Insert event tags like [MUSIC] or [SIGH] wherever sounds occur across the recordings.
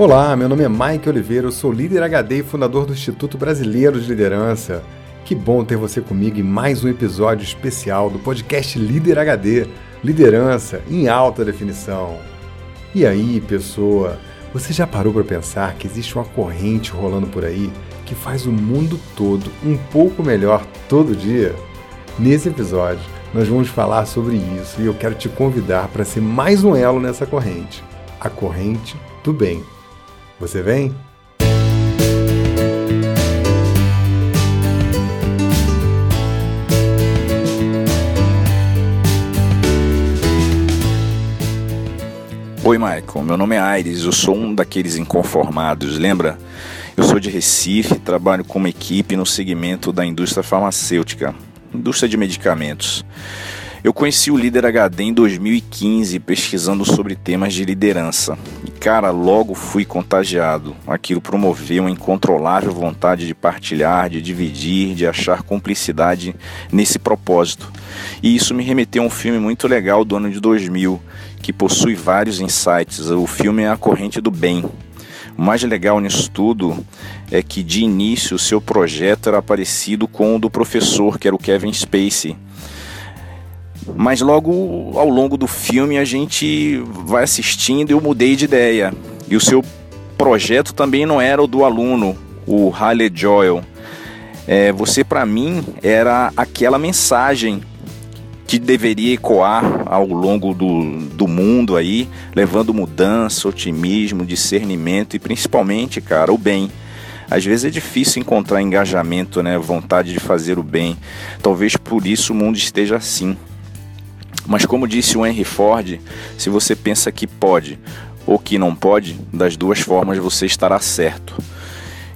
Olá, meu nome é Mike Oliveira, eu sou líder HD e fundador do Instituto Brasileiro de Liderança. Que bom ter você comigo em mais um episódio especial do podcast Líder HD Liderança em Alta Definição. E aí, pessoa, você já parou para pensar que existe uma corrente rolando por aí que faz o mundo todo um pouco melhor todo dia? Nesse episódio, nós vamos falar sobre isso e eu quero te convidar para ser mais um elo nessa corrente a corrente do bem. Você vem? Oi, Michael. Meu nome é Aires. Eu sou um daqueles inconformados, lembra? Eu sou de Recife, trabalho como equipe no segmento da indústria farmacêutica, indústria de medicamentos. Eu conheci o Líder HD em 2015, pesquisando sobre temas de liderança. E cara, logo fui contagiado. Aquilo promoveu uma incontrolável vontade de partilhar, de dividir, de achar cumplicidade nesse propósito. E isso me remeteu a um filme muito legal do ano de 2000, que possui vários insights. O filme é A Corrente do Bem. O mais legal nisso tudo é que de início o seu projeto era parecido com o do professor, que era o Kevin Spacey mas logo ao longo do filme a gente vai assistindo e eu mudei de ideia. E o seu projeto também não era o do aluno, o Halle Joel. É, você, para mim, era aquela mensagem que deveria ecoar ao longo do, do mundo aí, levando mudança, otimismo, discernimento e principalmente, cara, o bem. Às vezes é difícil encontrar engajamento, né, vontade de fazer o bem. Talvez por isso o mundo esteja assim. Mas como disse o Henry Ford, se você pensa que pode ou que não pode, das duas formas você estará certo.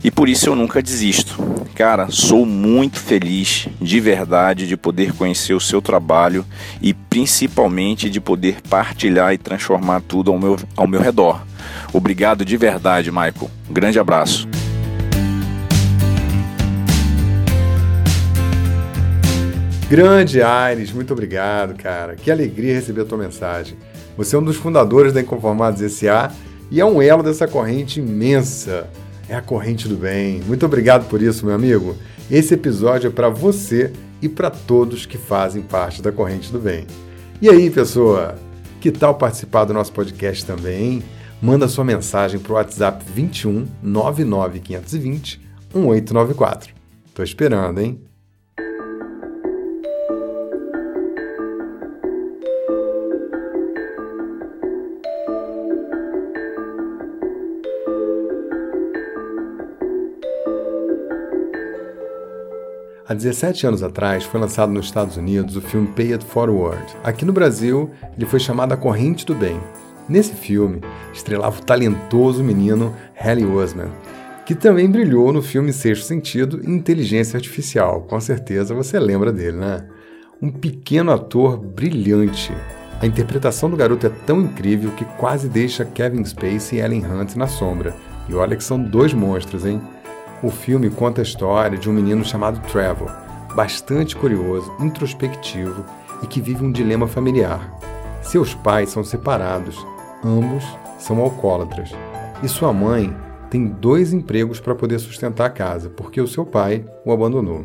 E por isso eu nunca desisto. Cara, sou muito feliz de verdade de poder conhecer o seu trabalho e principalmente de poder partilhar e transformar tudo ao meu, ao meu redor. Obrigado de verdade, Michael. grande abraço. Grande Aires, muito obrigado, cara. Que alegria receber a tua mensagem. Você é um dos fundadores da Inconformados S.A. e é um elo dessa corrente imensa. É a corrente do bem. Muito obrigado por isso, meu amigo. Esse episódio é para você e para todos que fazem parte da corrente do bem. E aí, pessoa? Que tal participar do nosso podcast também? Manda sua mensagem para o WhatsApp 21 99520 1894. Tô esperando, hein? Há 17 anos atrás foi lançado nos Estados Unidos o filme Pay It Forward. Aqui no Brasil, ele foi chamado A Corrente do Bem. Nesse filme, estrelava o talentoso menino Haley Osman, que também brilhou no filme Sexto Sentido e Inteligência Artificial. Com certeza você lembra dele, né? Um pequeno ator brilhante. A interpretação do garoto é tão incrível que quase deixa Kevin Spacey e Ellen Hunt na sombra. E olha que são dois monstros, hein? O filme conta a história de um menino chamado Trevor, bastante curioso, introspectivo e que vive um dilema familiar. Seus pais são separados, ambos são alcoólatras, e sua mãe tem dois empregos para poder sustentar a casa, porque o seu pai o abandonou.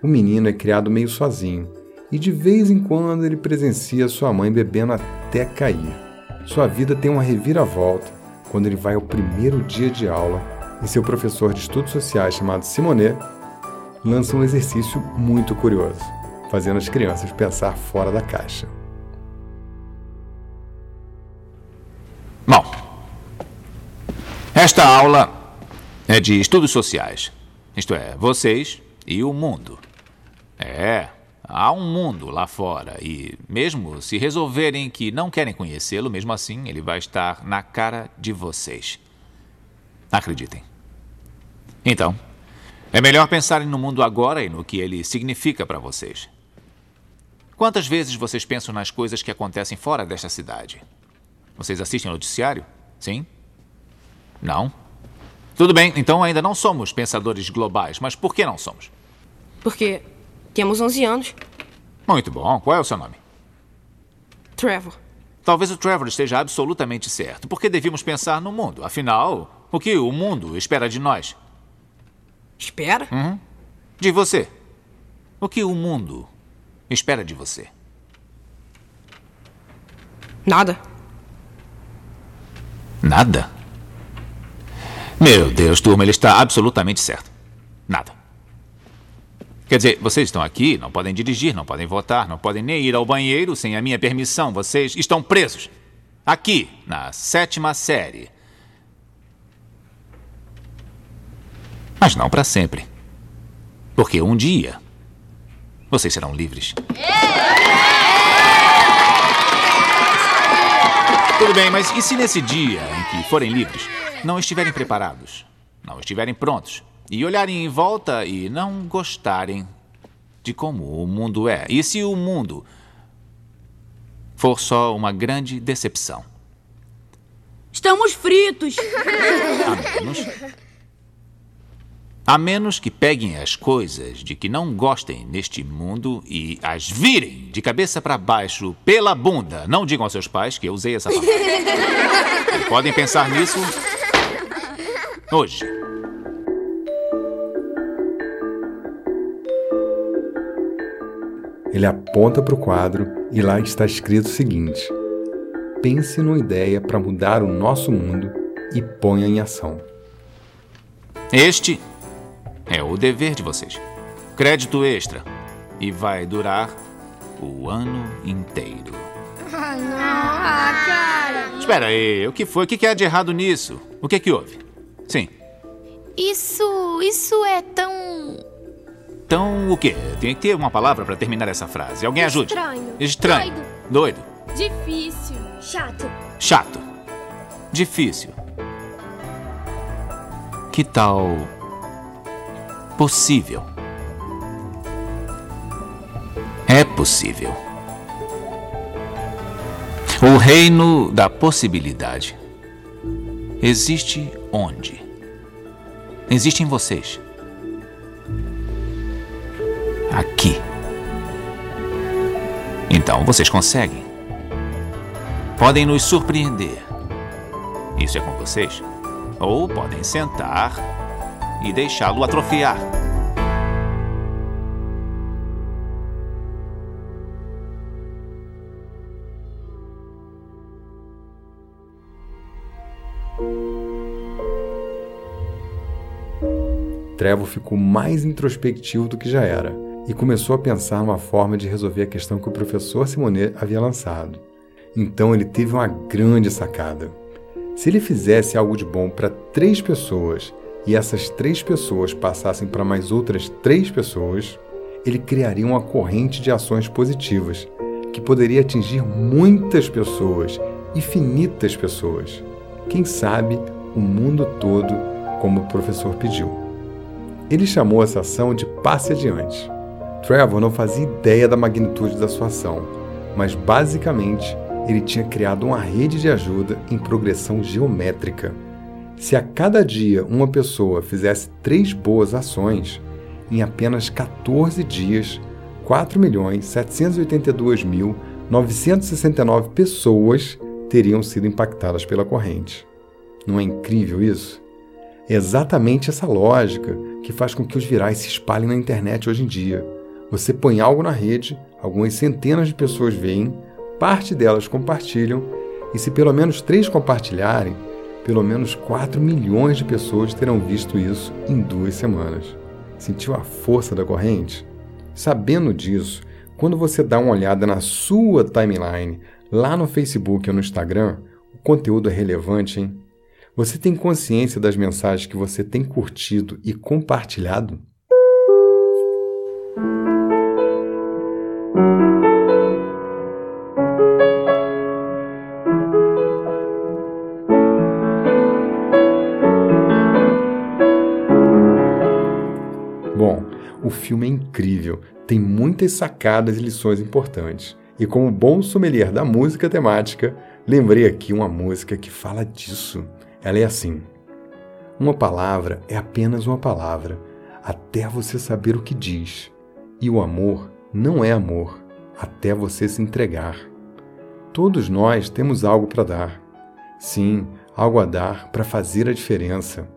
O menino é criado meio sozinho e de vez em quando ele presencia sua mãe bebendo até cair. Sua vida tem uma reviravolta quando ele vai ao primeiro dia de aula e seu professor de estudos sociais chamado Simonet lança um exercício muito curioso, fazendo as crianças pensar fora da caixa. Bom, esta aula é de estudos sociais. Isto é, vocês e o mundo. É, há um mundo lá fora e, mesmo se resolverem que não querem conhecê-lo, mesmo assim ele vai estar na cara de vocês. Acreditem. Então, é melhor pensarem no mundo agora e no que ele significa para vocês. Quantas vezes vocês pensam nas coisas que acontecem fora desta cidade? Vocês assistem ao noticiário? Sim? Não? Tudo bem, então ainda não somos pensadores globais, mas por que não somos? Porque temos 11 anos. Muito bom. Qual é o seu nome? Trevor. Talvez o Trevor esteja absolutamente certo. Por que devíamos pensar no mundo? Afinal, o que o mundo espera de nós? Espera? Uhum. De você. O que o mundo espera de você? Nada. Nada? Meu Deus, turma, ele está absolutamente certo. Nada. Quer dizer, vocês estão aqui, não podem dirigir, não podem votar, não podem nem ir ao banheiro sem a minha permissão. Vocês estão presos. Aqui, na sétima série. Mas não para sempre. Porque um dia vocês serão livres. Tudo bem, mas e se nesse dia em que forem livres, não estiverem preparados, não estiverem prontos, e olharem em volta e não gostarem de como o mundo é? E se o mundo for só uma grande decepção? Estamos fritos. A menos a menos que peguem as coisas de que não gostem neste mundo e as virem de cabeça para baixo pela bunda. Não digam aos seus pais que eu usei essa palavra. [LAUGHS] e podem pensar nisso hoje. Ele aponta para o quadro e lá está escrito o seguinte: Pense numa ideia para mudar o nosso mundo e ponha em ação. Este é o dever de vocês. Crédito extra. E vai durar o ano inteiro. Ah, não. Ah, cara. Espera aí, o que foi? O que há de errado nisso? O que é que houve? Sim. Isso. Isso é tão. Então, o quê? Tem que ter uma palavra para terminar essa frase. Alguém ajude. Estranho. Estranho. Doido. Doido. Difícil. Chato. Chato. Difícil. Que tal possível. É possível. O reino da possibilidade existe onde? Existe em vocês. Aqui. Então vocês conseguem. Podem nos surpreender. Isso é com vocês. Ou podem sentar e deixá-lo atrofiar. Trevor ficou mais introspectivo do que já era e começou a pensar numa forma de resolver a questão que o professor Simonet havia lançado. Então ele teve uma grande sacada. Se ele fizesse algo de bom para três pessoas e essas três pessoas passassem para mais outras três pessoas, ele criaria uma corrente de ações positivas que poderia atingir muitas pessoas, infinitas pessoas. Quem sabe o mundo todo, como o professor pediu. Ele chamou essa ação de passe adiante. Trevor não fazia ideia da magnitude da sua ação, mas basicamente ele tinha criado uma rede de ajuda em progressão geométrica. Se a cada dia uma pessoa fizesse três boas ações, em apenas 14 dias, 4.782.969 pessoas teriam sido impactadas pela corrente. Não é incrível isso? É exatamente essa lógica que faz com que os virais se espalhem na internet hoje em dia. Você põe algo na rede, algumas centenas de pessoas veem, parte delas compartilham, e se pelo menos três compartilharem, pelo menos 4 milhões de pessoas terão visto isso em duas semanas. Sentiu a força da corrente? Sabendo disso, quando você dá uma olhada na sua timeline, lá no Facebook ou no Instagram, o conteúdo é relevante, hein? Você tem consciência das mensagens que você tem curtido e compartilhado? Incrível, tem muitas sacadas e lições importantes. E como bom sommelier da música temática, lembrei aqui uma música que fala disso. Ela é assim: Uma palavra é apenas uma palavra, até você saber o que diz. E o amor não é amor, até você se entregar. Todos nós temos algo para dar. Sim, algo a dar para fazer a diferença.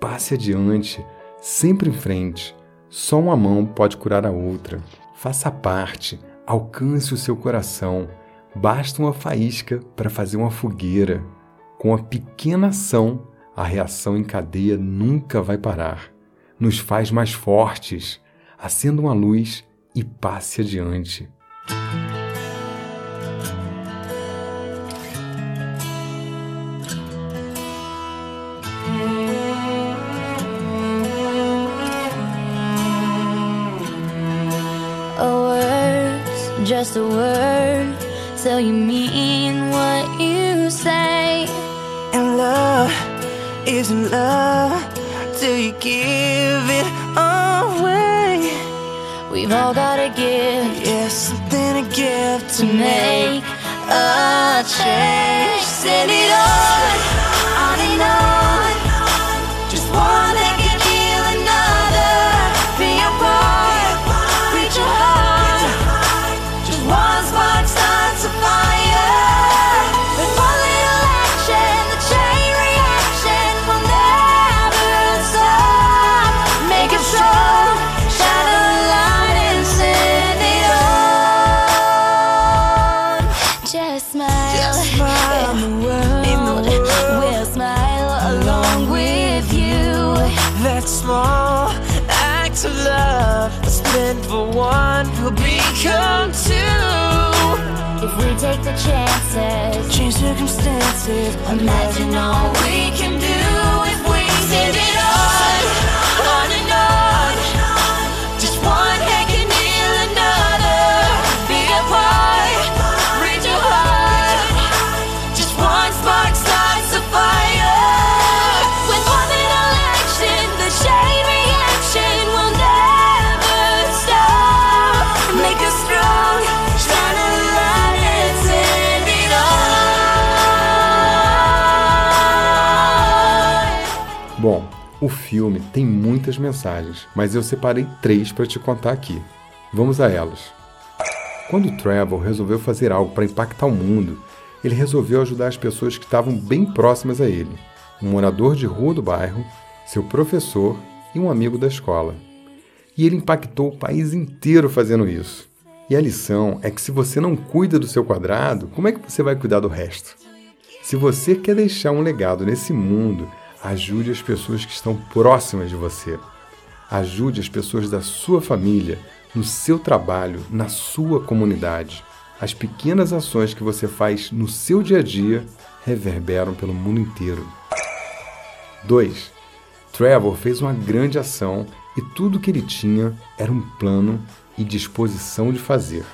Passe adiante, sempre em frente. Só uma mão pode curar a outra. Faça parte, alcance o seu coração. Basta uma faísca para fazer uma fogueira. Com a pequena ação, a reação em cadeia nunca vai parar. Nos faz mais fortes. Acenda uma luz e passe adiante. Just a word, so you mean what you say. And love isn't love till you give it away. We've all got a gift Yes, something to give to make a change. Send it on, on and on. The Change circumstances. imagine all we can filme tem muitas mensagens, mas eu separei três para te contar aqui. Vamos a elas. Quando Trevor resolveu fazer algo para impactar o mundo, ele resolveu ajudar as pessoas que estavam bem próximas a ele: um morador de rua do bairro, seu professor e um amigo da escola. E ele impactou o país inteiro fazendo isso. E a lição é que se você não cuida do seu quadrado, como é que você vai cuidar do resto? Se você quer deixar um legado nesse mundo, ajude as pessoas que estão próximas de você. Ajude as pessoas da sua família, no seu trabalho, na sua comunidade. As pequenas ações que você faz no seu dia a dia reverberam pelo mundo inteiro. 2. Trevor fez uma grande ação e tudo que ele tinha era um plano e disposição de fazer.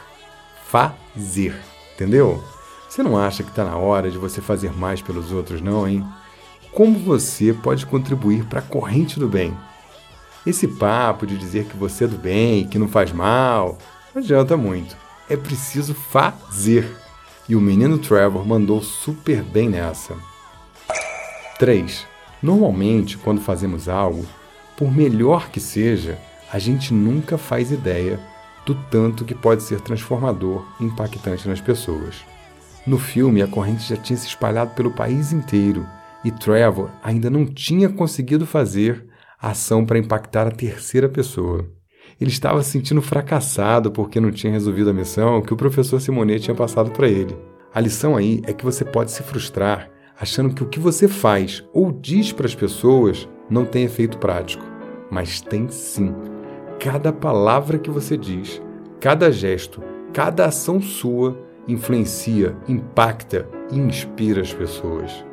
Fazer. Entendeu? Você não acha que está na hora de você fazer mais pelos outros, não, hein? Como você pode contribuir para a corrente do bem? Esse papo de dizer que você é do bem, que não faz mal, não adianta muito. É preciso fazer. E o menino Trevor mandou super bem nessa. 3. Normalmente, quando fazemos algo, por melhor que seja, a gente nunca faz ideia do tanto que pode ser transformador e impactante nas pessoas. No filme, a corrente já tinha se espalhado pelo país inteiro e Trevor ainda não tinha conseguido fazer a ação para impactar a terceira pessoa. Ele estava se sentindo fracassado porque não tinha resolvido a missão que o professor Simonet tinha passado para ele. A lição aí é que você pode se frustrar achando que o que você faz ou diz para as pessoas não tem efeito prático. Mas tem sim. Cada palavra que você diz, cada gesto, cada ação sua influencia, impacta e inspira as pessoas.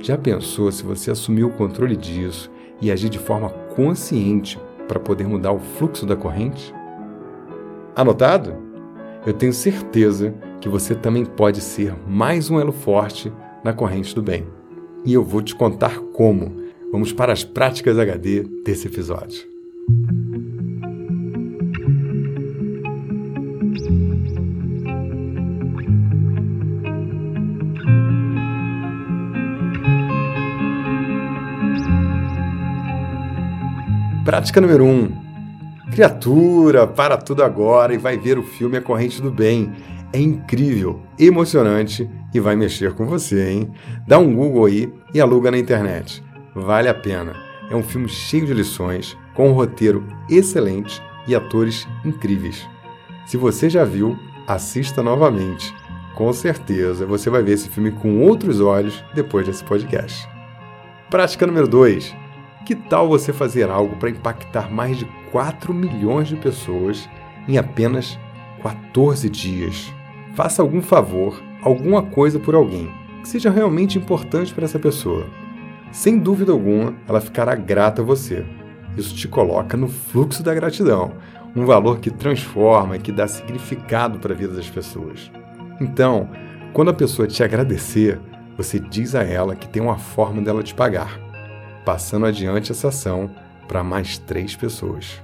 Já pensou se você assumir o controle disso e agir de forma consciente para poder mudar o fluxo da corrente? Anotado? Eu tenho certeza que você também pode ser mais um elo forte na corrente do bem. E eu vou te contar como. Vamos para as práticas HD desse episódio. Prática número 1. Um. Criatura, para tudo agora e vai ver o filme A Corrente do Bem. é incrível, emocionante e vai mexer com você, hein? Dá um Google aí e aluga na internet. Vale a pena. É um filme cheio de lições, com um roteiro excelente e atores incríveis. Se você já viu, assista novamente. Com certeza você vai ver esse filme com outros olhos depois desse podcast. Prática número 2. Que tal você fazer algo para impactar mais de 4 milhões de pessoas em apenas 14 dias? Faça algum favor, alguma coisa por alguém que seja realmente importante para essa pessoa. Sem dúvida alguma, ela ficará grata a você. Isso te coloca no fluxo da gratidão, um valor que transforma e que dá significado para a vida das pessoas. Então, quando a pessoa te agradecer, você diz a ela que tem uma forma dela te pagar, passando adiante essa ação para mais três pessoas.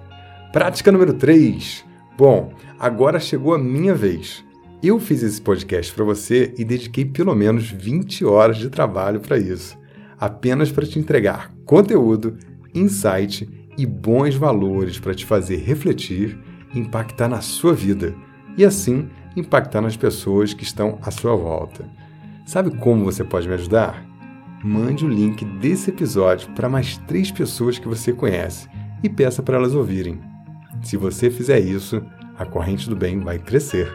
Prática número 3. Bom, agora chegou a minha vez. Eu fiz esse podcast para você e dediquei pelo menos 20 horas de trabalho para isso, apenas para te entregar conteúdo, insight e bons valores para te fazer refletir e impactar na sua vida e assim impactar nas pessoas que estão à sua volta. Sabe como você pode me ajudar? Mande o link desse episódio para mais três pessoas que você conhece e peça para elas ouvirem. Se você fizer isso, a corrente do bem vai crescer.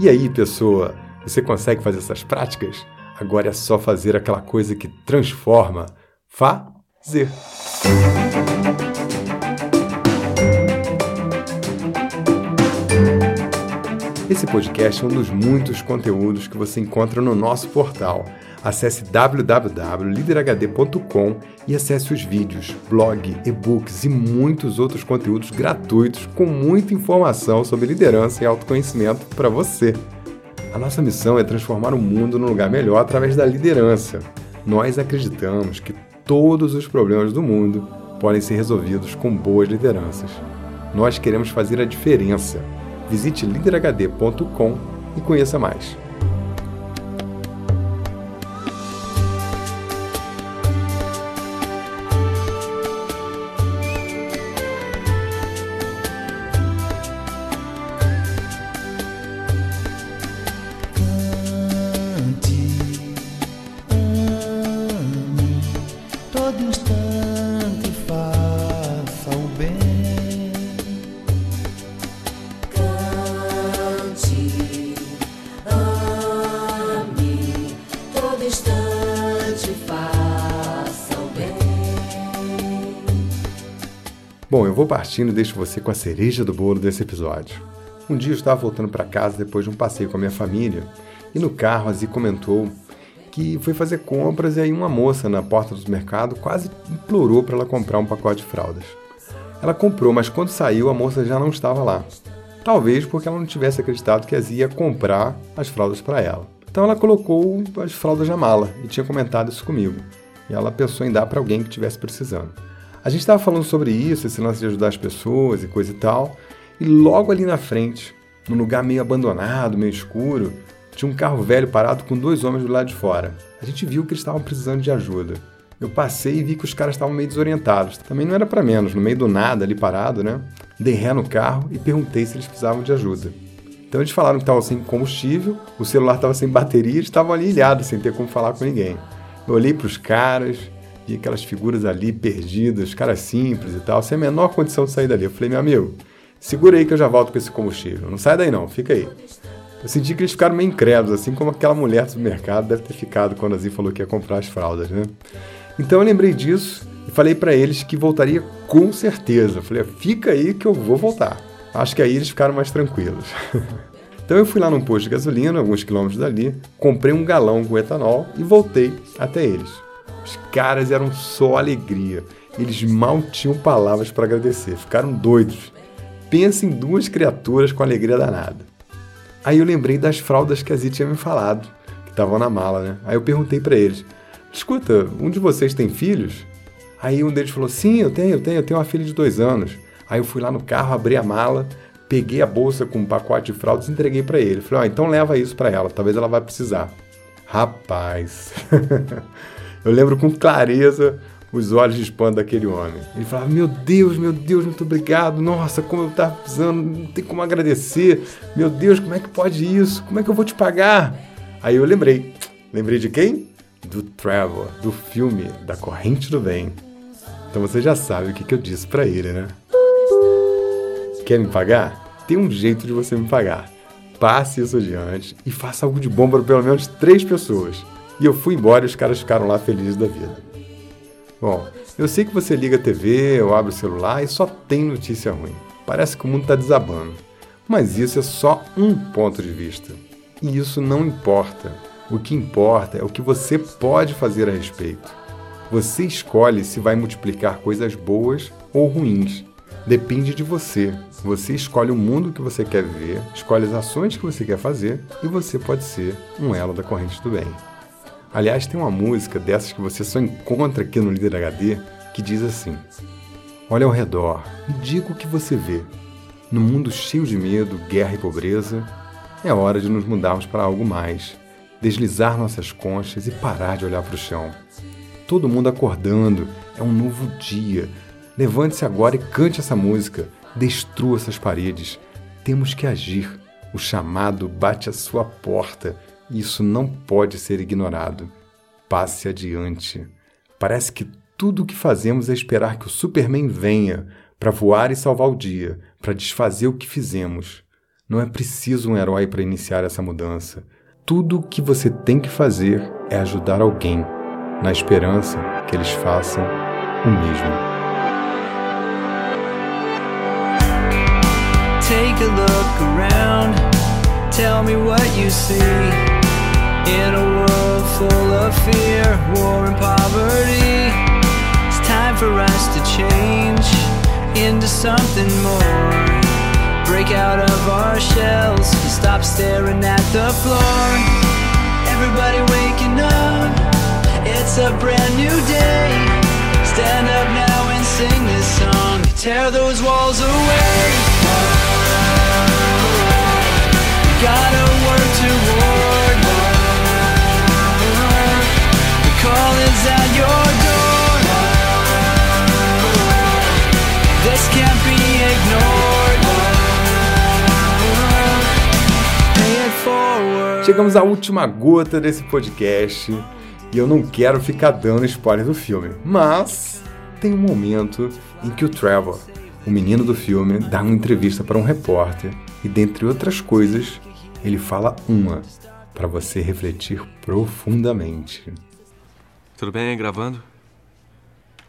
E aí, pessoa, você consegue fazer essas práticas? Agora é só fazer aquela coisa que transforma. Fazer. Esse podcast é um dos muitos conteúdos que você encontra no nosso portal. Acesse www.liderhd.com e acesse os vídeos, blog, e-books e muitos outros conteúdos gratuitos com muita informação sobre liderança e autoconhecimento para você. A nossa missão é transformar o mundo num lugar melhor através da liderança. Nós acreditamos que todos os problemas do mundo podem ser resolvidos com boas lideranças. Nós queremos fazer a diferença. Visite liderhd.com e conheça mais. Vou partindo e deixo você com a cereja do bolo desse episódio. Um dia eu estava voltando para casa depois de um passeio com a minha família e no carro a Zi comentou que foi fazer compras e aí uma moça na porta do mercado quase implorou para ela comprar um pacote de fraldas. Ela comprou, mas quando saiu a moça já não estava lá. Talvez porque ela não tivesse acreditado que a Zi ia comprar as fraldas para ela. Então ela colocou as fraldas na mala e tinha comentado isso comigo. E ela pensou em dar para alguém que estivesse precisando. A gente estava falando sobre isso, esse lance de ajudar as pessoas e coisa e tal, e logo ali na frente, num lugar meio abandonado, meio escuro, tinha um carro velho parado com dois homens do lado de fora. A gente viu que eles estavam precisando de ajuda. Eu passei e vi que os caras estavam meio desorientados. Também não era para menos, no meio do nada ali parado, né? Dei ré no carro e perguntei se eles precisavam de ajuda. Então eles falaram que estavam sem combustível, o celular estava sem bateria, eles estavam ali ilhados, sem ter como falar com ninguém. Eu olhei para os caras, vi aquelas figuras ali perdidas, caras simples e tal, sem a menor condição de sair dali. Eu falei, meu amigo, segura aí que eu já volto com esse combustível. Não sai daí não, fica aí. Eu senti que eles ficaram meio incrédulos, assim como aquela mulher do supermercado deve ter ficado quando a Zi falou que ia comprar as fraldas, né? Então eu lembrei disso e falei para eles que voltaria com certeza. Eu falei, fica aí que eu vou voltar. Acho que aí eles ficaram mais tranquilos. [LAUGHS] então eu fui lá num posto de gasolina, alguns quilômetros dali, comprei um galão com etanol e voltei até eles. Os caras eram só alegria. Eles mal tinham palavras para agradecer, ficaram doidos. Pensa em duas criaturas com alegria danada. Aí eu lembrei das fraldas que a Zia tinha me falado, que estavam na mala, né? Aí eu perguntei para eles: Escuta, um de vocês tem filhos? Aí um deles falou: Sim, eu tenho, eu tenho, eu tenho uma filha de dois anos. Aí eu fui lá no carro, abri a mala, peguei a bolsa com um pacote de fraldas e entreguei para ele. Falei: Ó, oh, então leva isso para ela, talvez ela vá precisar. Rapaz, [LAUGHS] eu lembro com clareza os olhos de espanto daquele homem. Ele falava: Meu Deus, meu Deus, muito obrigado. Nossa, como eu tava precisando, não tem como agradecer. Meu Deus, como é que pode isso? Como é que eu vou te pagar? Aí eu lembrei. Lembrei de quem? Do Trevor, do filme Da Corrente do Bem. Então você já sabe o que, que eu disse para ele, né? Quer me pagar? Tem um jeito de você me pagar. Passe isso adiante e faça algo de bom para pelo menos três pessoas. E eu fui embora e os caras ficaram lá felizes da vida. Bom, eu sei que você liga a TV ou abre o celular e só tem notícia ruim. Parece que o mundo está desabando. Mas isso é só um ponto de vista. E isso não importa. O que importa é o que você pode fazer a respeito. Você escolhe se vai multiplicar coisas boas ou ruins. Depende de você. Você escolhe o mundo que você quer viver, escolhe as ações que você quer fazer e você pode ser um elo da corrente do bem. Aliás, tem uma música dessas que você só encontra aqui no Líder HD que diz assim: Olha ao redor e diga o que você vê. No mundo cheio de medo, guerra e pobreza, é hora de nos mudarmos para algo mais, deslizar nossas conchas e parar de olhar para o chão. Todo mundo acordando, é um novo dia, Levante-se agora e cante essa música. Destrua essas paredes. Temos que agir. O chamado bate à sua porta isso não pode ser ignorado. Passe adiante. Parece que tudo o que fazemos é esperar que o Superman venha para voar e salvar o dia, para desfazer o que fizemos. Não é preciso um herói para iniciar essa mudança. Tudo o que você tem que fazer é ajudar alguém, na esperança que eles façam o mesmo. Take a look around, tell me what you see. In a world full of fear, war and poverty, it's time for us to change into something more. Break out of our shells and stop staring at the floor. Everybody waking up, it's a brand new day. Stand up now and sing this song, tear those walls away. Gotta work toward Chegamos à última gota desse podcast e eu não quero ficar dando spoiler do filme, mas tem um momento em que o Trevor, o menino do filme, dá uma entrevista para um repórter e, dentre outras coisas, ele fala uma para você refletir profundamente. Tudo bem, gravando?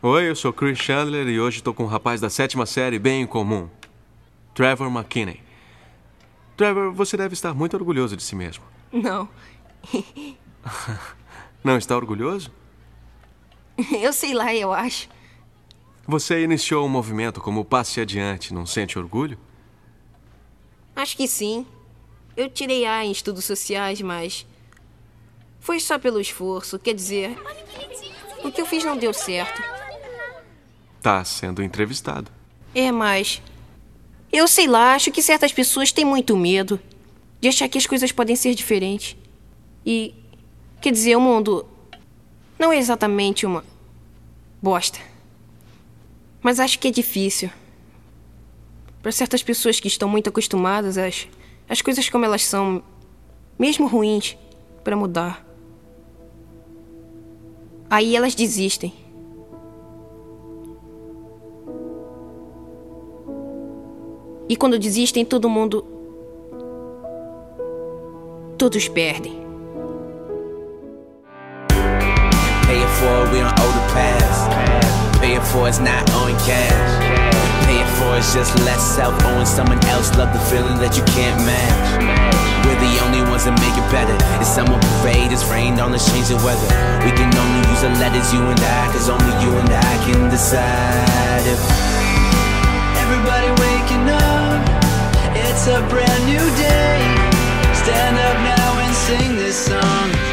Oi, eu sou Chris Chandler e hoje estou com um rapaz da sétima série bem comum, Trevor McKinney. Trevor, você deve estar muito orgulhoso de si mesmo. Não. [LAUGHS] Não está orgulhoso? Eu sei lá, eu acho. Você iniciou um movimento como Passe Adiante, não sente orgulho? Acho que sim. Eu tirei A em estudos sociais, mas. Foi só pelo esforço. Quer dizer. O que eu fiz não deu certo. Tá sendo entrevistado. É, mas. Eu sei lá, acho que certas pessoas têm muito medo de achar que as coisas podem ser diferentes. E. Quer dizer, o mundo. Não é exatamente uma. bosta. Mas acho que é difícil. Para certas pessoas que estão muito acostumadas às as coisas como elas são, mesmo ruins, para mudar. Aí elas desistem. E quando desistem, todo mundo. Todos perdem. We just less self someone else. Love the feeling that you can't match. We're the only ones that make it better. It's summer parade, it's on weather. We can only use the letters, you and I, cause only you and I can decide if. Everybody waking up, it's a brand new day. Stand up now and sing this song.